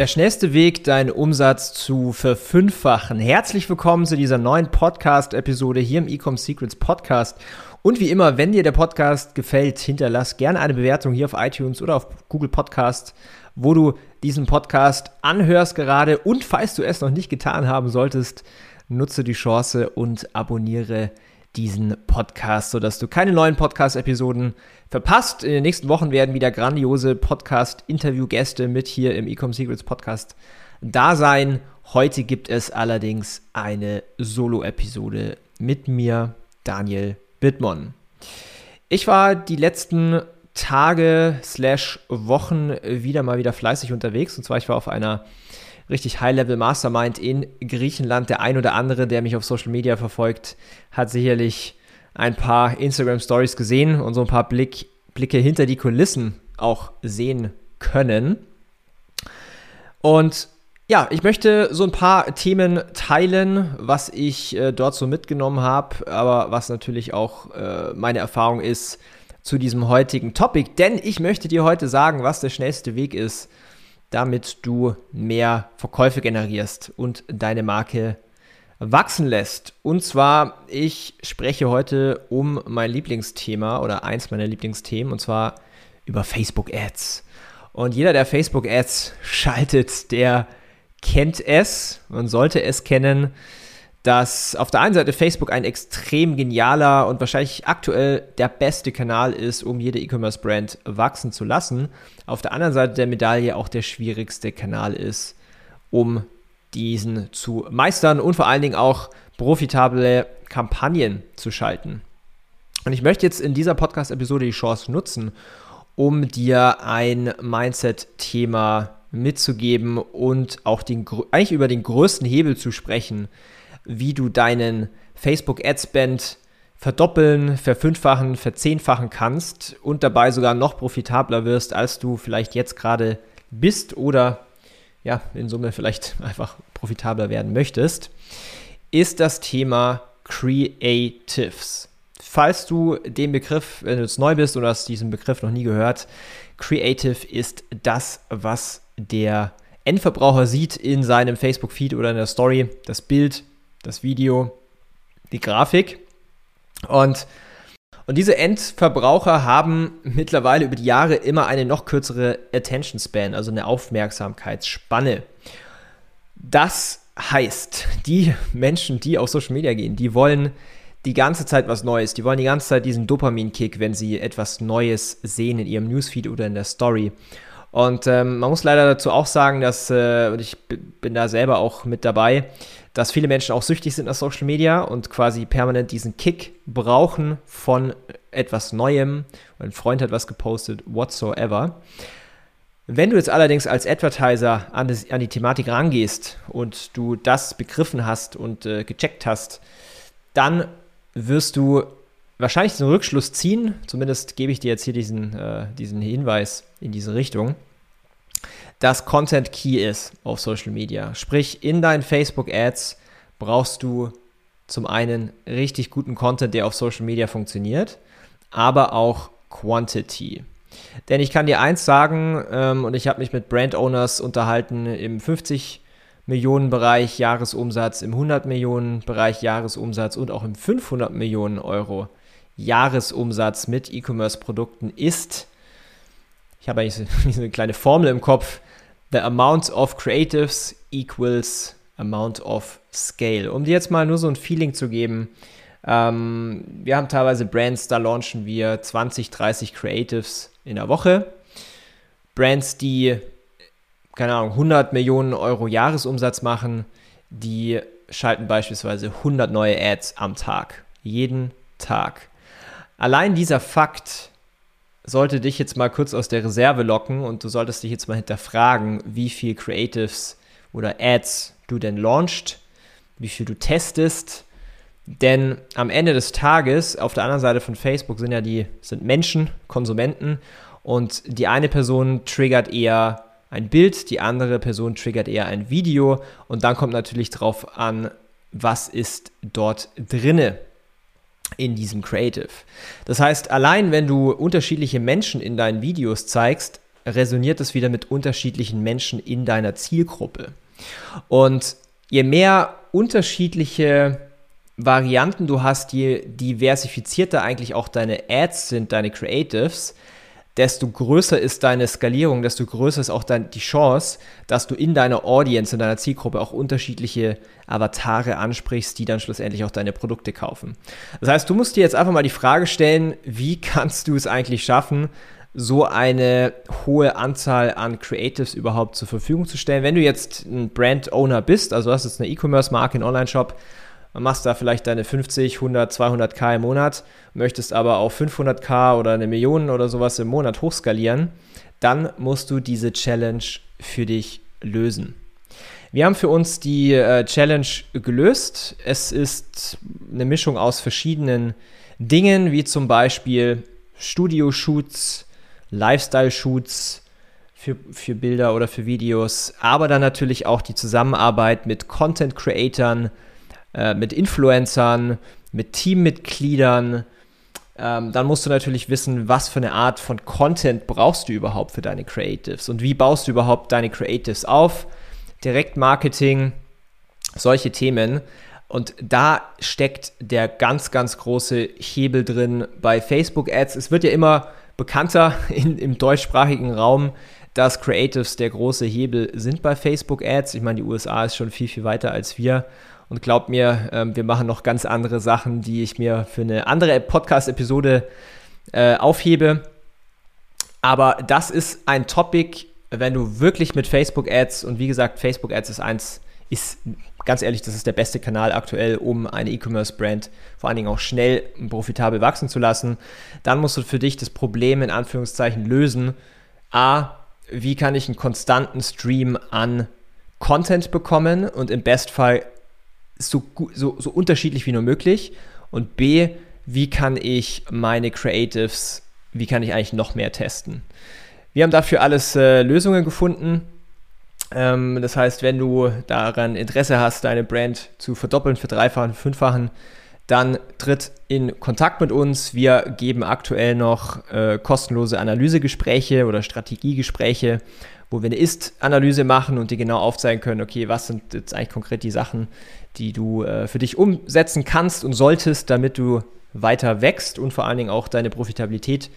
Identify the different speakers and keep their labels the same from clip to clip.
Speaker 1: Der schnellste Weg, deinen Umsatz zu verfünffachen. Herzlich willkommen zu dieser neuen Podcast-Episode hier im Ecom Secrets Podcast. Und wie immer, wenn dir der Podcast gefällt, hinterlass gerne eine Bewertung hier auf iTunes oder auf Google Podcast, wo du diesen Podcast anhörst gerade. Und falls du es noch nicht getan haben solltest, nutze die Chance und abonniere diesen Podcast, sodass du keine neuen Podcast-Episoden verpasst. In den nächsten Wochen werden wieder grandiose Podcast-Interview-Gäste mit hier im Ecom Secrets Podcast da sein. Heute gibt es allerdings eine Solo-Episode mit mir, Daniel Bittmann. Ich war die letzten Tage slash Wochen wieder mal wieder fleißig unterwegs. Und zwar, ich war auf einer richtig High-Level Mastermind in Griechenland. Der ein oder andere, der mich auf Social Media verfolgt, hat sicherlich ein paar Instagram Stories gesehen und so ein paar Blick, Blicke hinter die Kulissen auch sehen können. Und ja, ich möchte so ein paar Themen teilen, was ich äh, dort so mitgenommen habe, aber was natürlich auch äh, meine Erfahrung ist zu diesem heutigen Topic. Denn ich möchte dir heute sagen, was der schnellste Weg ist, damit du mehr Verkäufe generierst und deine Marke wachsen lässt. Und zwar, ich spreche heute um mein Lieblingsthema oder eins meiner Lieblingsthemen und zwar über Facebook Ads. Und jeder, der Facebook Ads schaltet, der kennt es und sollte es kennen dass auf der einen Seite Facebook ein extrem genialer und wahrscheinlich aktuell der beste Kanal ist, um jede E-Commerce-Brand wachsen zu lassen. Auf der anderen Seite der Medaille auch der schwierigste Kanal ist, um diesen zu meistern und vor allen Dingen auch profitable Kampagnen zu schalten. Und ich möchte jetzt in dieser Podcast-Episode die Chance nutzen, um dir ein Mindset-Thema mitzugeben und auch den, eigentlich über den größten Hebel zu sprechen, wie du deinen Facebook Ad-Spend verdoppeln, verfünffachen, verzehnfachen kannst und dabei sogar noch profitabler wirst, als du vielleicht jetzt gerade bist oder ja, in Summe vielleicht einfach profitabler werden möchtest, ist das Thema Creatives. Falls du den Begriff, wenn du jetzt neu bist oder hast diesen Begriff noch nie gehört, Creative ist das, was der Endverbraucher sieht in seinem Facebook-Feed oder in der Story, das Bild, das Video, die Grafik. Und, und diese Endverbraucher haben mittlerweile über die Jahre immer eine noch kürzere Attention Span, also eine Aufmerksamkeitsspanne. Das heißt, die Menschen, die auf Social Media gehen, die wollen die ganze Zeit was Neues. Die wollen die ganze Zeit diesen Dopamin-Kick, wenn sie etwas Neues sehen in ihrem Newsfeed oder in der Story. Und ähm, man muss leider dazu auch sagen, dass, äh, und ich bin da selber auch mit dabei, dass viele Menschen auch süchtig sind nach Social Media und quasi permanent diesen Kick brauchen von etwas Neuem. Ein Freund hat was gepostet, whatsoever. Wenn du jetzt allerdings als Advertiser an, das, an die Thematik rangehst und du das begriffen hast und äh, gecheckt hast, dann wirst du wahrscheinlich den Rückschluss ziehen, zumindest gebe ich dir jetzt hier diesen, äh, diesen Hinweis in diese Richtung, dass Content Key ist auf Social Media. Sprich, in deinen Facebook Ads brauchst du zum einen richtig guten Content, der auf Social Media funktioniert, aber auch Quantity. Denn ich kann dir eins sagen, ähm, und ich habe mich mit Brand Owners unterhalten im 50 Millionen Bereich Jahresumsatz, im 100 Millionen Bereich Jahresumsatz und auch im 500 Millionen Euro Jahresumsatz mit E-Commerce Produkten ist, ich habe eigentlich so, so eine kleine Formel im Kopf, the amount of creatives equals amount of scale. Um dir jetzt mal nur so ein Feeling zu geben, ähm, wir haben teilweise Brands, da launchen wir 20, 30 Creatives in der Woche. Brands, die, keine Ahnung, 100 Millionen Euro Jahresumsatz machen, die schalten beispielsweise 100 neue Ads am Tag. Jeden Tag. Allein dieser Fakt sollte dich jetzt mal kurz aus der Reserve locken und du solltest dich jetzt mal hinterfragen, wie viel Creatives oder Ads du denn launchst, wie viel du testest, Denn am Ende des Tages, auf der anderen Seite von Facebook sind ja die sind Menschen, Konsumenten. Und die eine Person triggert eher ein Bild, die andere Person triggert eher ein Video. Und dann kommt natürlich drauf an, was ist dort drinne in diesem Creative. Das heißt, allein wenn du unterschiedliche Menschen in deinen Videos zeigst, resoniert es wieder mit unterschiedlichen Menschen in deiner Zielgruppe. Und je mehr unterschiedliche Varianten du hast, je diversifizierter eigentlich auch deine Ads sind, deine Creatives, desto größer ist deine Skalierung, desto größer ist auch dein, die Chance, dass du in deiner Audience, in deiner Zielgruppe auch unterschiedliche Avatare ansprichst, die dann schlussendlich auch deine Produkte kaufen. Das heißt, du musst dir jetzt einfach mal die Frage stellen, wie kannst du es eigentlich schaffen, so eine hohe Anzahl an Creatives überhaupt zur Verfügung zu stellen. Wenn du jetzt ein Brand Owner bist, also hast jetzt eine E-Commerce-Marke, einen Online-Shop, machst da vielleicht deine 50, 100, 200k im Monat, möchtest aber auf 500k oder eine Million oder sowas im Monat hochskalieren, dann musst du diese Challenge für dich lösen. Wir haben für uns die äh, Challenge gelöst. Es ist eine Mischung aus verschiedenen Dingen, wie zum Beispiel Studio-Shoots, Lifestyle-Shoots für, für Bilder oder für Videos, aber dann natürlich auch die Zusammenarbeit mit Content-Creatern, äh, mit Influencern, mit Teammitgliedern. Ähm, dann musst du natürlich wissen, was für eine Art von Content brauchst du überhaupt für deine Creatives und wie baust du überhaupt deine Creatives auf. Direktmarketing, solche Themen. Und da steckt der ganz, ganz große Hebel drin bei Facebook Ads. Es wird ja immer bekannter in, im deutschsprachigen Raum, dass Creatives der große Hebel sind bei Facebook Ads. Ich meine, die USA ist schon viel, viel weiter als wir. Und glaubt mir, ähm, wir machen noch ganz andere Sachen, die ich mir für eine andere Podcast-Episode äh, aufhebe. Aber das ist ein Topic, wenn du wirklich mit Facebook Ads und wie gesagt, Facebook Ads ist eins, ist ganz ehrlich, das ist der beste Kanal aktuell, um eine E-Commerce-Brand vor allen Dingen auch schnell und profitabel wachsen zu lassen. Dann musst du für dich das Problem in Anführungszeichen lösen. A, wie kann ich einen konstanten Stream an Content bekommen und im Bestfall so, so, so unterschiedlich wie nur möglich. Und B, wie kann ich meine Creatives, wie kann ich eigentlich noch mehr testen? Wir haben dafür alles äh, Lösungen gefunden. Ähm, das heißt, wenn du daran Interesse hast, deine Brand zu verdoppeln, verdreifachen, fünffachen, dann tritt in Kontakt mit uns. Wir geben aktuell noch äh, kostenlose Analysegespräche oder Strategiegespräche, wo wir eine Ist-Analyse machen und dir genau aufzeigen können, okay, was sind jetzt eigentlich konkret die Sachen, die du äh, für dich umsetzen kannst und solltest, damit du weiter wächst und vor allen Dingen auch deine Profitabilität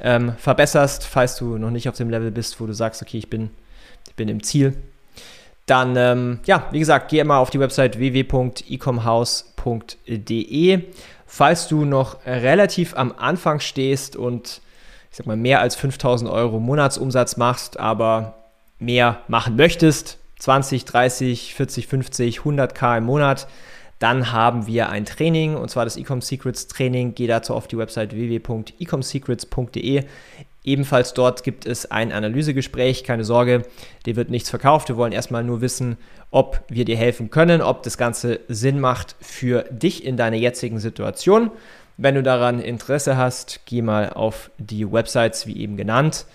Speaker 1: ähm, verbesserst, falls du noch nicht auf dem Level bist, wo du sagst, okay, ich bin, ich bin im Ziel. Dann, ähm, ja, wie gesagt, geh mal auf die Website www.ecomhouse.de. Falls du noch relativ am Anfang stehst und ich sag mal mehr als 5000 Euro Monatsumsatz machst, aber mehr machen möchtest, 20, 30, 40, 50, 100k im Monat, dann haben wir ein Training und zwar das Ecom Secrets Training. Geh dazu auf die Website www.ecomsecrets.de. Ebenfalls dort gibt es ein Analysegespräch. Keine Sorge, dir wird nichts verkauft. Wir wollen erstmal nur wissen, ob wir dir helfen können, ob das Ganze Sinn macht für dich in deiner jetzigen Situation. Wenn du daran Interesse hast, geh mal auf die Websites wie eben genannt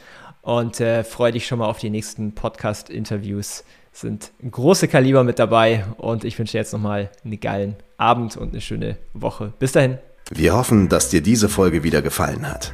Speaker 1: und äh, freue dich schon mal auf die nächsten Podcast-Interviews sind große Kaliber mit dabei und ich wünsche dir jetzt nochmal einen geilen Abend und eine schöne Woche. Bis dahin.
Speaker 2: Wir hoffen, dass dir diese Folge wieder gefallen hat.